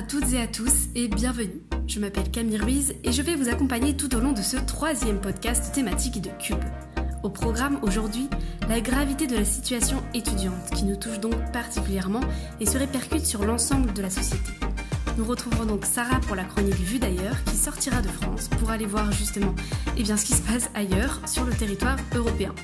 à toutes et à tous et bienvenue. Je m'appelle Camille Ruiz et je vais vous accompagner tout au long de ce troisième podcast thématique de Cube. Au programme aujourd'hui, la gravité de la situation étudiante qui nous touche donc particulièrement et se répercute sur l'ensemble de la société. Nous retrouverons donc Sarah pour la chronique Vue d'ailleurs qui sortira de France pour aller voir justement eh bien, ce qui se passe ailleurs sur le territoire européen.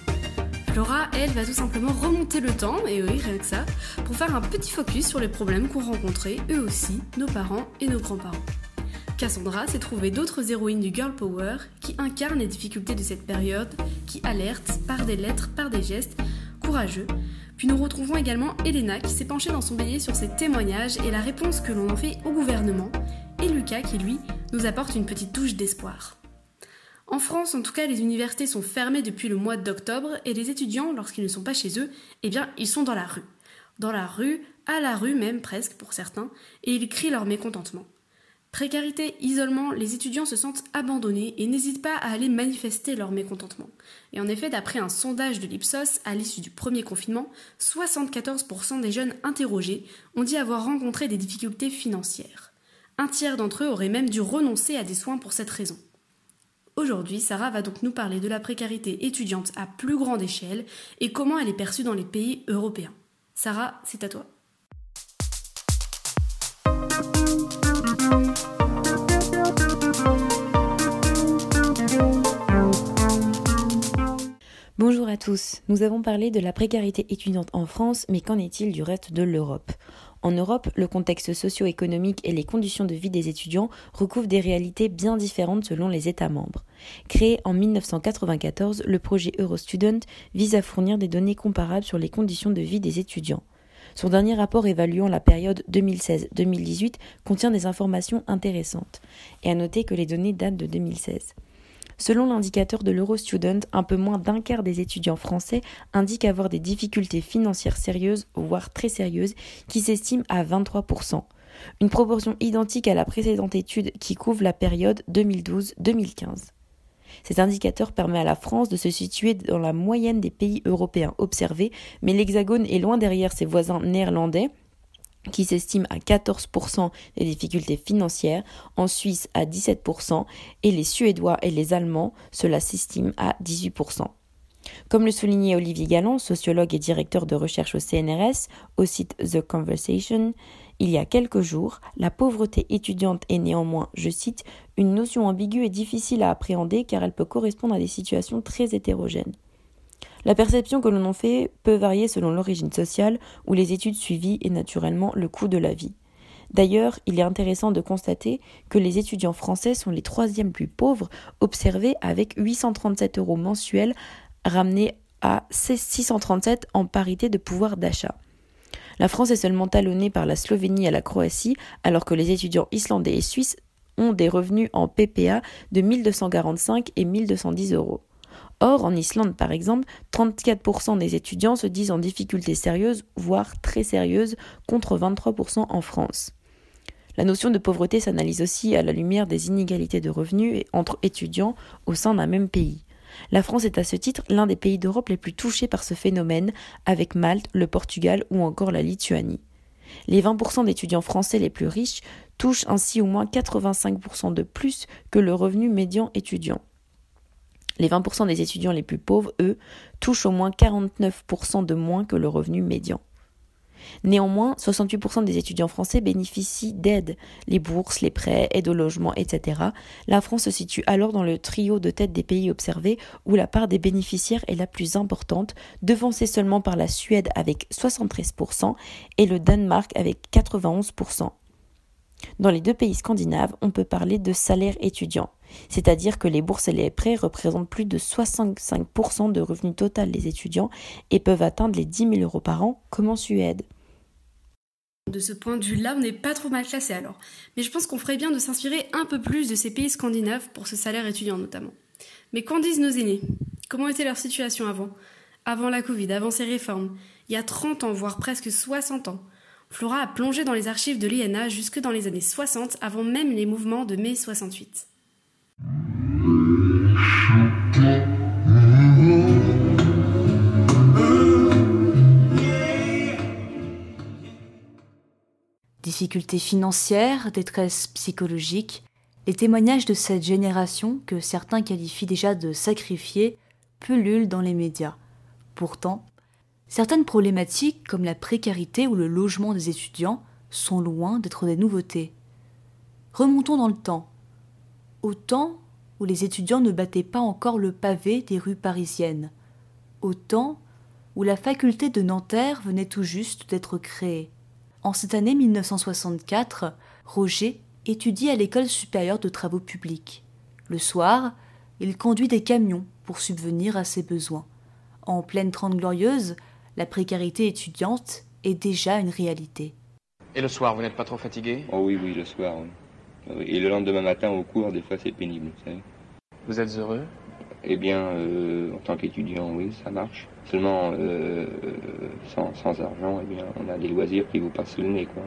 Laura, elle, va tout simplement remonter le temps, et oui, rien que ça, pour faire un petit focus sur les problèmes qu'ont rencontrés, eux aussi, nos parents et nos grands-parents. Cassandra s'est trouvée d'autres héroïnes du Girl Power qui incarnent les difficultés de cette période, qui alertent par des lettres, par des gestes, courageux. Puis nous retrouvons également Elena qui s'est penchée dans son billet sur ces témoignages et la réponse que l'on en fait au gouvernement, et Lucas qui, lui, nous apporte une petite touche d'espoir. En France, en tout cas, les universités sont fermées depuis le mois d'octobre et les étudiants, lorsqu'ils ne sont pas chez eux, eh bien, ils sont dans la rue. Dans la rue, à la rue même presque pour certains, et ils crient leur mécontentement. Précarité, isolement, les étudiants se sentent abandonnés et n'hésitent pas à aller manifester leur mécontentement. Et en effet, d'après un sondage de l'Ipsos, à l'issue du premier confinement, 74% des jeunes interrogés ont dit avoir rencontré des difficultés financières. Un tiers d'entre eux auraient même dû renoncer à des soins pour cette raison. Aujourd'hui, Sarah va donc nous parler de la précarité étudiante à plus grande échelle et comment elle est perçue dans les pays européens. Sarah, c'est à toi. À tous. Nous avons parlé de la précarité étudiante en France, mais qu'en est-il du reste de l'Europe? En Europe, le contexte socio-économique et les conditions de vie des étudiants recouvrent des réalités bien différentes selon les États membres. Créé en 1994, le projet Eurostudent vise à fournir des données comparables sur les conditions de vie des étudiants. Son dernier rapport évaluant la période 2016-2018 contient des informations intéressantes. Et à noter que les données datent de 2016. Selon l'indicateur de l'Eurostudent, un peu moins d'un quart des étudiants français indiquent avoir des difficultés financières sérieuses, voire très sérieuses, qui s'estiment à 23%. Une proportion identique à la précédente étude qui couvre la période 2012-2015. Cet indicateur permet à la France de se situer dans la moyenne des pays européens observés, mais l'Hexagone est loin derrière ses voisins néerlandais, qui s'estime à 14% des difficultés financières, en Suisse à 17% et les Suédois et les Allemands, cela s'estime à 18%. Comme le soulignait Olivier Galland, sociologue et directeur de recherche au CNRS, au site The Conversation, il y a quelques jours, la pauvreté étudiante est néanmoins, je cite, une notion ambiguë et difficile à appréhender car elle peut correspondre à des situations très hétérogènes. La perception que l'on en fait peut varier selon l'origine sociale ou les études suivies et naturellement le coût de la vie. D'ailleurs, il est intéressant de constater que les étudiants français sont les troisièmes plus pauvres observés avec 837 euros mensuels ramenés à 637 en parité de pouvoir d'achat. La France est seulement talonnée par la Slovénie et la Croatie, alors que les étudiants islandais et suisses ont des revenus en PPA de 1245 et 1210 euros. Or, en Islande, par exemple, 34% des étudiants se disent en difficulté sérieuse, voire très sérieuse, contre 23% en France. La notion de pauvreté s'analyse aussi à la lumière des inégalités de revenus entre étudiants au sein d'un même pays. La France est à ce titre l'un des pays d'Europe les plus touchés par ce phénomène, avec Malte, le Portugal ou encore la Lituanie. Les 20% d'étudiants français les plus riches touchent ainsi au moins 85% de plus que le revenu médian étudiant. Les 20% des étudiants les plus pauvres, eux, touchent au moins 49% de moins que le revenu médian. Néanmoins, 68% des étudiants français bénéficient d'aides, les bourses, les prêts, aides au logement, etc. La France se situe alors dans le trio de tête des pays observés où la part des bénéficiaires est la plus importante, devancée seulement par la Suède avec 73% et le Danemark avec 91%. Dans les deux pays scandinaves, on peut parler de salaire étudiant, c'est-à-dire que les bourses et les prêts représentent plus de 65% de revenus total des étudiants et peuvent atteindre les 10 000 euros par an, comme en Suède. De ce point de vue-là, on n'est pas trop mal classé alors. Mais je pense qu'on ferait bien de s'inspirer un peu plus de ces pays scandinaves pour ce salaire étudiant notamment. Mais qu'en disent nos aînés? Comment était leur situation avant? Avant la Covid, avant ces réformes? Il y a 30 ans, voire presque 60 ans. Flora a plongé dans les archives de l'INA jusque dans les années 60, avant même les mouvements de mai 68. Difficultés financières, détresse psychologique, les témoignages de cette génération, que certains qualifient déjà de sacrifiés, pullulent dans les médias. Pourtant, certaines problématiques comme la précarité ou le logement des étudiants sont loin d'être des nouveautés. Remontons dans le temps. Au temps où les étudiants ne battaient pas encore le pavé des rues parisiennes. Au temps où la faculté de Nanterre venait tout juste d'être créée. En cette année 1964, Roger étudie à l'école supérieure de travaux publics. Le soir, il conduit des camions pour subvenir à ses besoins. En pleine Trente Glorieuse, la précarité étudiante est déjà une réalité. Et le soir, vous n'êtes pas trop fatigué? Oh oui, oui, le soir. Et le lendemain matin au cours, des fois, c'est pénible. Vous, savez. vous êtes heureux? Eh bien, euh, en tant qu'étudiant, oui, ça marche. Seulement, euh, sans, sans, argent, eh bien, on a des loisirs qui vous passent sous le nez. Quoi.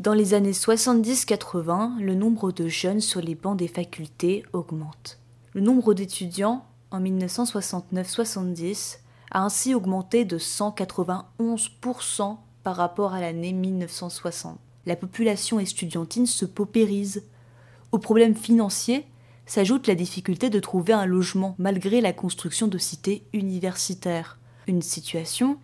Dans les années 70-80, le nombre de jeunes sur les bancs des facultés augmente. Le nombre d'étudiants en 1969-70 a ainsi augmenté de 191% par rapport à l'année 1960. La population estudiantine se paupérise. Au problème financier s'ajoute la difficulté de trouver un logement malgré la construction de cités universitaires, une situation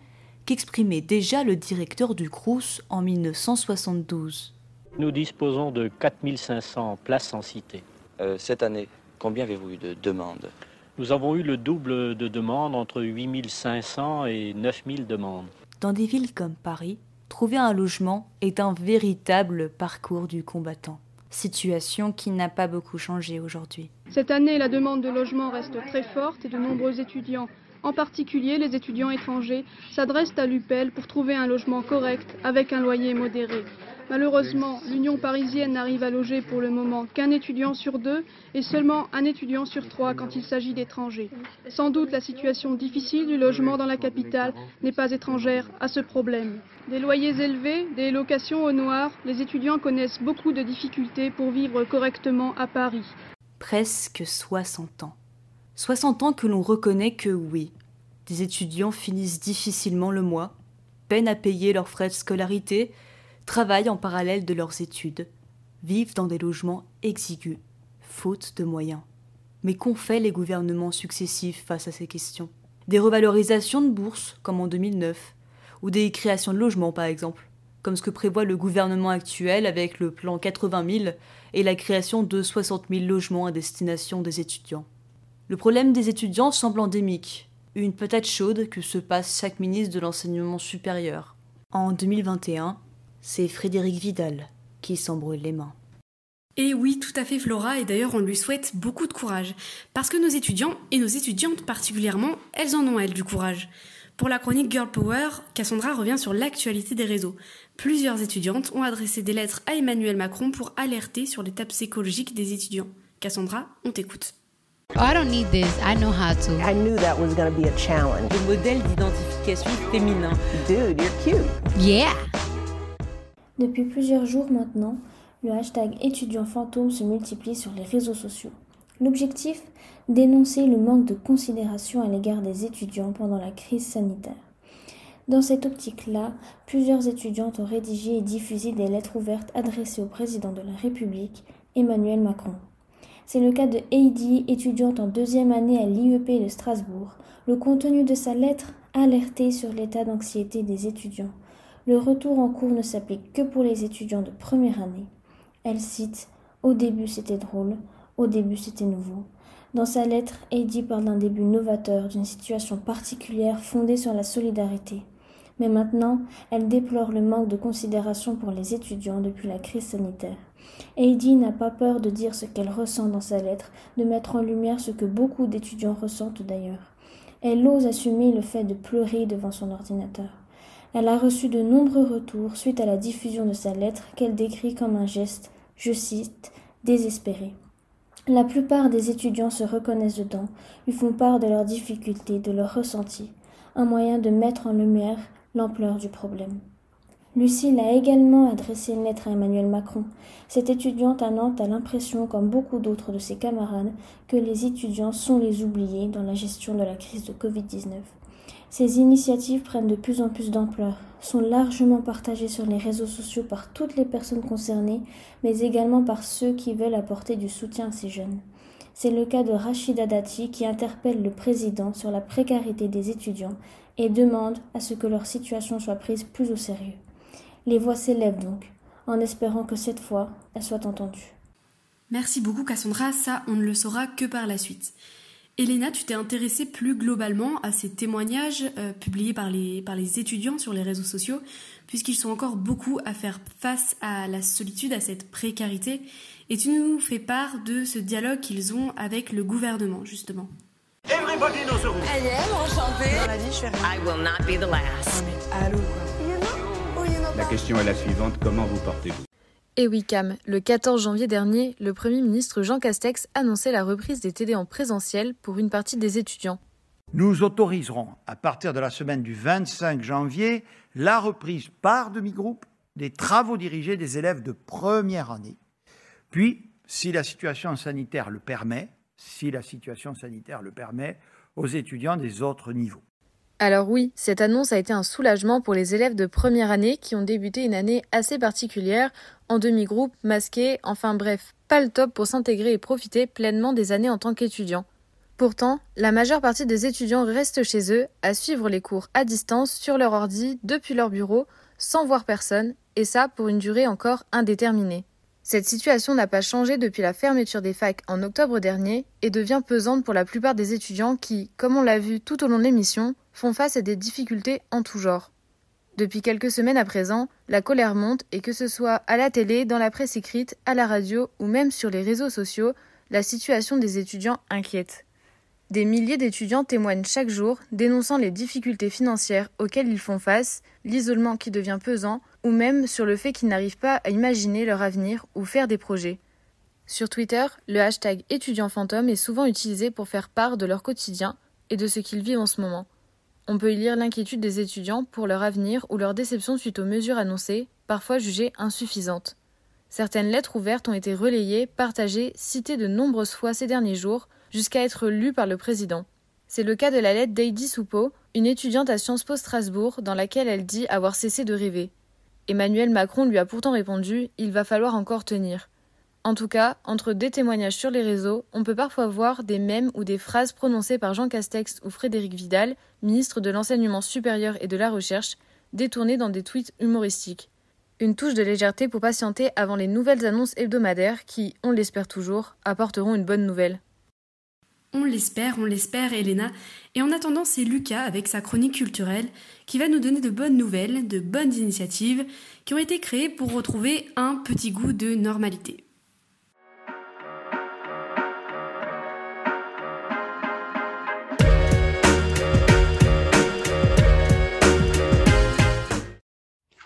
qu'exprimait déjà le directeur du Crous en 1972. Nous disposons de 4500 places en cité. Euh, cette année, combien avez-vous eu de demandes? Nous avons eu le double de demandes, entre 8500 et 9000 demandes. Dans des villes comme Paris, trouver un logement est un véritable parcours du combattant. Situation qui n'a pas beaucoup changé aujourd'hui. Cette année, la demande de logement reste très forte et de nombreux étudiants, en particulier les étudiants étrangers, s'adressent à l'UPEL pour trouver un logement correct avec un loyer modéré. Malheureusement, l'Union parisienne n'arrive à loger pour le moment qu'un étudiant sur deux et seulement un étudiant sur trois quand il s'agit d'étrangers. Sans doute la situation difficile du logement dans la capitale n'est pas étrangère à ce problème. Des loyers élevés, des locations au noir, les étudiants connaissent beaucoup de difficultés pour vivre correctement à Paris. Presque 60 ans. 60 ans que l'on reconnaît que oui, des étudiants finissent difficilement le mois, peinent à payer leurs frais de scolarité, travaillent en parallèle de leurs études, vivent dans des logements exigus, faute de moyens. Mais qu'ont fait les gouvernements successifs face à ces questions? Des revalorisations de bourses, comme en 2009, ou des créations de logements par exemple, comme ce que prévoit le gouvernement actuel avec le plan 80 000 et la création de 60 000 logements à destination des étudiants. Le problème des étudiants semble endémique, une patate chaude que se passe chaque ministre de l'enseignement supérieur. En 2021, c'est Frédéric Vidal qui s'embrouille les mains. Et oui, tout à fait Flora, et d'ailleurs on lui souhaite beaucoup de courage. Parce que nos étudiants, et nos étudiantes particulièrement, elles en ont elles du courage. Pour la chronique Girl Power, Cassandra revient sur l'actualité des réseaux. Plusieurs étudiantes ont adressé des lettres à Emmanuel Macron pour alerter sur l'étape psychologique des étudiants. Cassandra, on t'écoute. Oh, I don't need this. I know how to. I knew that was going to be a challenge. Le modèle d'identification féminin. Dude, you're cute. Yeah. Depuis plusieurs jours maintenant, le hashtag étudiant fantôme se multiplie sur les réseaux sociaux. L'objectif? Dénoncer le manque de considération à l'égard des étudiants pendant la crise sanitaire. Dans cette optique-là, plusieurs étudiantes ont rédigé et diffusé des lettres ouvertes adressées au président de la République, Emmanuel Macron. C'est le cas de Heidi, étudiante en deuxième année à l'IEP de Strasbourg. Le contenu de sa lettre alertait sur l'état d'anxiété des étudiants. Le retour en cours ne s'applique que pour les étudiants de première année. Elle cite Au début c'était drôle, au début c'était nouveau. Dans sa lettre, Heidi parle d'un début novateur, d'une situation particulière fondée sur la solidarité. Mais maintenant, elle déplore le manque de considération pour les étudiants depuis la crise sanitaire. Heidi n'a pas peur de dire ce qu'elle ressent dans sa lettre, de mettre en lumière ce que beaucoup d'étudiants ressentent d'ailleurs. Elle ose assumer le fait de pleurer devant son ordinateur. Elle a reçu de nombreux retours suite à la diffusion de sa lettre qu'elle décrit comme un geste, je cite, désespéré. La plupart des étudiants se reconnaissent dedans, lui font part de leurs difficultés, de leurs ressentis, un moyen de mettre en lumière l'ampleur du problème. Lucille a également adressé une lettre à Emmanuel Macron. Cette étudiante à Nantes a l'impression, comme beaucoup d'autres de ses camarades, que les étudiants sont les oubliés dans la gestion de la crise de Covid-19. Ces initiatives prennent de plus en plus d'ampleur, sont largement partagées sur les réseaux sociaux par toutes les personnes concernées, mais également par ceux qui veulent apporter du soutien à ces jeunes. C'est le cas de Rachida Dati qui interpelle le président sur la précarité des étudiants et demande à ce que leur situation soit prise plus au sérieux. Les voix s'élèvent donc, en espérant que cette fois, elles soient entendues. Merci beaucoup Cassandra, ça on ne le saura que par la suite. Elena, tu t'es intéressée plus globalement à ces témoignages euh, publiés par les, par les étudiants sur les réseaux sociaux, puisqu'ils sont encore beaucoup à faire face à la solitude, à cette précarité, et tu nous fais part de ce dialogue qu'ils ont avec le gouvernement, justement. Everybody knows the rules. I am enchantée. On a dit, je fais I will not be the last. Allô, quoi. La question est la suivante, comment vous portez-vous? Et oui, Cam, le 14 janvier dernier, le Premier ministre Jean Castex annonçait la reprise des TD en présentiel pour une partie des étudiants. Nous autoriserons, à partir de la semaine du 25 janvier, la reprise par demi-groupe des travaux dirigés des élèves de première année. Puis, si la situation sanitaire le permet, si la situation sanitaire le permet, aux étudiants des autres niveaux. Alors oui, cette annonce a été un soulagement pour les élèves de première année qui ont débuté une année assez particulière, en demi-groupe, masqués, enfin bref, pas le top pour s'intégrer et profiter pleinement des années en tant qu'étudiants. Pourtant, la majeure partie des étudiants restent chez eux à suivre les cours à distance sur leur ordi depuis leur bureau, sans voir personne, et ça pour une durée encore indéterminée. Cette situation n'a pas changé depuis la fermeture des facs en octobre dernier et devient pesante pour la plupart des étudiants qui, comme on l'a vu tout au long de l'émission, font face à des difficultés en tout genre. Depuis quelques semaines à présent, la colère monte et que ce soit à la télé, dans la presse écrite, à la radio ou même sur les réseaux sociaux, la situation des étudiants inquiète. Des milliers d'étudiants témoignent chaque jour, dénonçant les difficultés financières auxquelles ils font face, l'isolement qui devient pesant, ou même sur le fait qu'ils n'arrivent pas à imaginer leur avenir ou faire des projets. Sur Twitter, le hashtag étudiant fantôme est souvent utilisé pour faire part de leur quotidien et de ce qu'ils vivent en ce moment. On peut y lire l'inquiétude des étudiants pour leur avenir ou leur déception suite aux mesures annoncées, parfois jugées insuffisantes. Certaines lettres ouvertes ont été relayées, partagées, citées de nombreuses fois ces derniers jours, jusqu'à être lues par le président. C'est le cas de la lettre d'Heidi Soupeau, une étudiante à Sciences Po Strasbourg, dans laquelle elle dit avoir cessé de rêver. Emmanuel Macron lui a pourtant répondu Il va falloir encore tenir. En tout cas, entre des témoignages sur les réseaux, on peut parfois voir des mèmes ou des phrases prononcées par Jean Castex ou Frédéric Vidal, ministre de l'Enseignement supérieur et de la Recherche, détournées dans des tweets humoristiques. Une touche de légèreté pour patienter avant les nouvelles annonces hebdomadaires qui, on l'espère toujours, apporteront une bonne nouvelle. On l'espère, on l'espère, Elena. Et en attendant, c'est Lucas avec sa chronique culturelle qui va nous donner de bonnes nouvelles, de bonnes initiatives qui ont été créées pour retrouver un petit goût de normalité.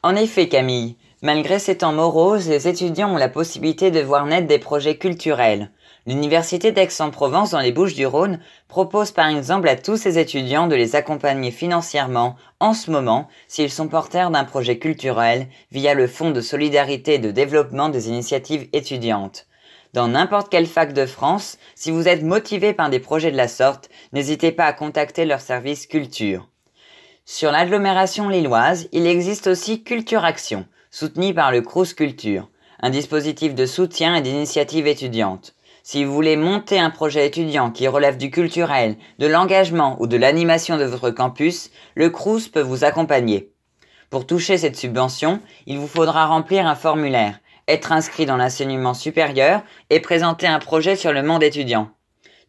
En effet, Camille, malgré ces temps moroses, les étudiants ont la possibilité de voir naître des projets culturels. L'Université d'Aix-en-Provence dans les Bouches-du-Rhône propose par exemple à tous ses étudiants de les accompagner financièrement en ce moment s'ils sont porteurs d'un projet culturel via le Fonds de solidarité et de développement des initiatives étudiantes. Dans n'importe quelle fac de France, si vous êtes motivé par des projets de la sorte, n'hésitez pas à contacter leur service culture. Sur l'agglomération lilloise, il existe aussi Culture Action, soutenu par le Crous Culture, un dispositif de soutien et d'initiative étudiante. Si vous voulez monter un projet étudiant qui relève du culturel, de l'engagement ou de l'animation de votre campus, le CRUS peut vous accompagner. Pour toucher cette subvention, il vous faudra remplir un formulaire, être inscrit dans l'enseignement supérieur et présenter un projet sur le monde étudiant.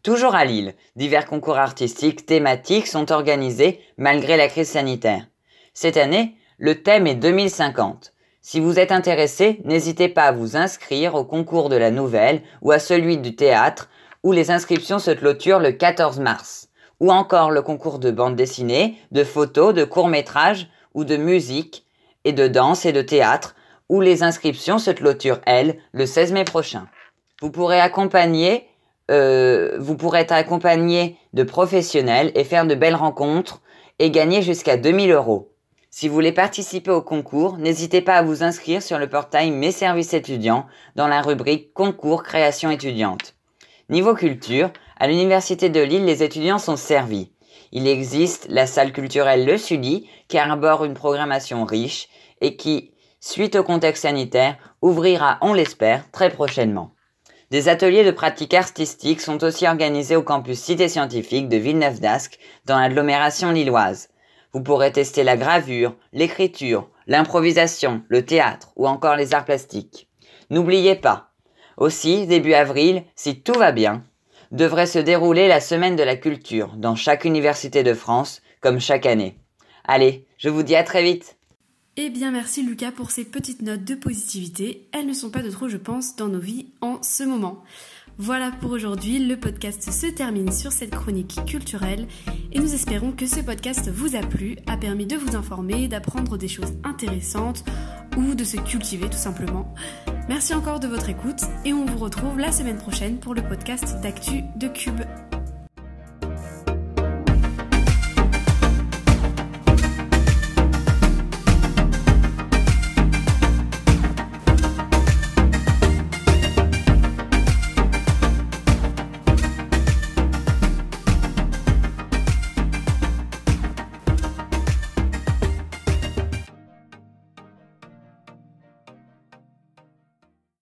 Toujours à Lille, divers concours artistiques thématiques sont organisés malgré la crise sanitaire. Cette année, le thème est 2050. Si vous êtes intéressé, n'hésitez pas à vous inscrire au concours de la nouvelle ou à celui du théâtre, où les inscriptions se clôturent le 14 mars. Ou encore le concours de bande dessinée, de photos, de courts-métrages ou de musique et de danse et de théâtre, où les inscriptions se clôturent, elles, le 16 mai prochain. Vous pourrez accompagner, euh, vous pourrez être accompagné de professionnels et faire de belles rencontres et gagner jusqu'à 2000 euros. Si vous voulez participer au concours, n'hésitez pas à vous inscrire sur le portail Mes services étudiants dans la rubrique Concours création étudiante. Niveau culture, à l'Université de Lille, les étudiants sont servis. Il existe la salle culturelle Le Sully qui arbore une programmation riche et qui, suite au contexte sanitaire, ouvrira, on l'espère, très prochainement. Des ateliers de pratique artistique sont aussi organisés au campus Cité Scientifique de Villeneuve d'Ascq dans l'agglomération lilloise. Vous pourrez tester la gravure, l'écriture, l'improvisation, le théâtre ou encore les arts plastiques. N'oubliez pas, aussi, début avril, si tout va bien, devrait se dérouler la semaine de la culture dans chaque université de France, comme chaque année. Allez, je vous dis à très vite eh bien merci Lucas pour ces petites notes de positivité. Elles ne sont pas de trop je pense dans nos vies en ce moment. Voilà pour aujourd'hui, le podcast se termine sur cette chronique culturelle et nous espérons que ce podcast vous a plu, a permis de vous informer, d'apprendre des choses intéressantes ou de se cultiver tout simplement. Merci encore de votre écoute et on vous retrouve la semaine prochaine pour le podcast d'actu de Cube.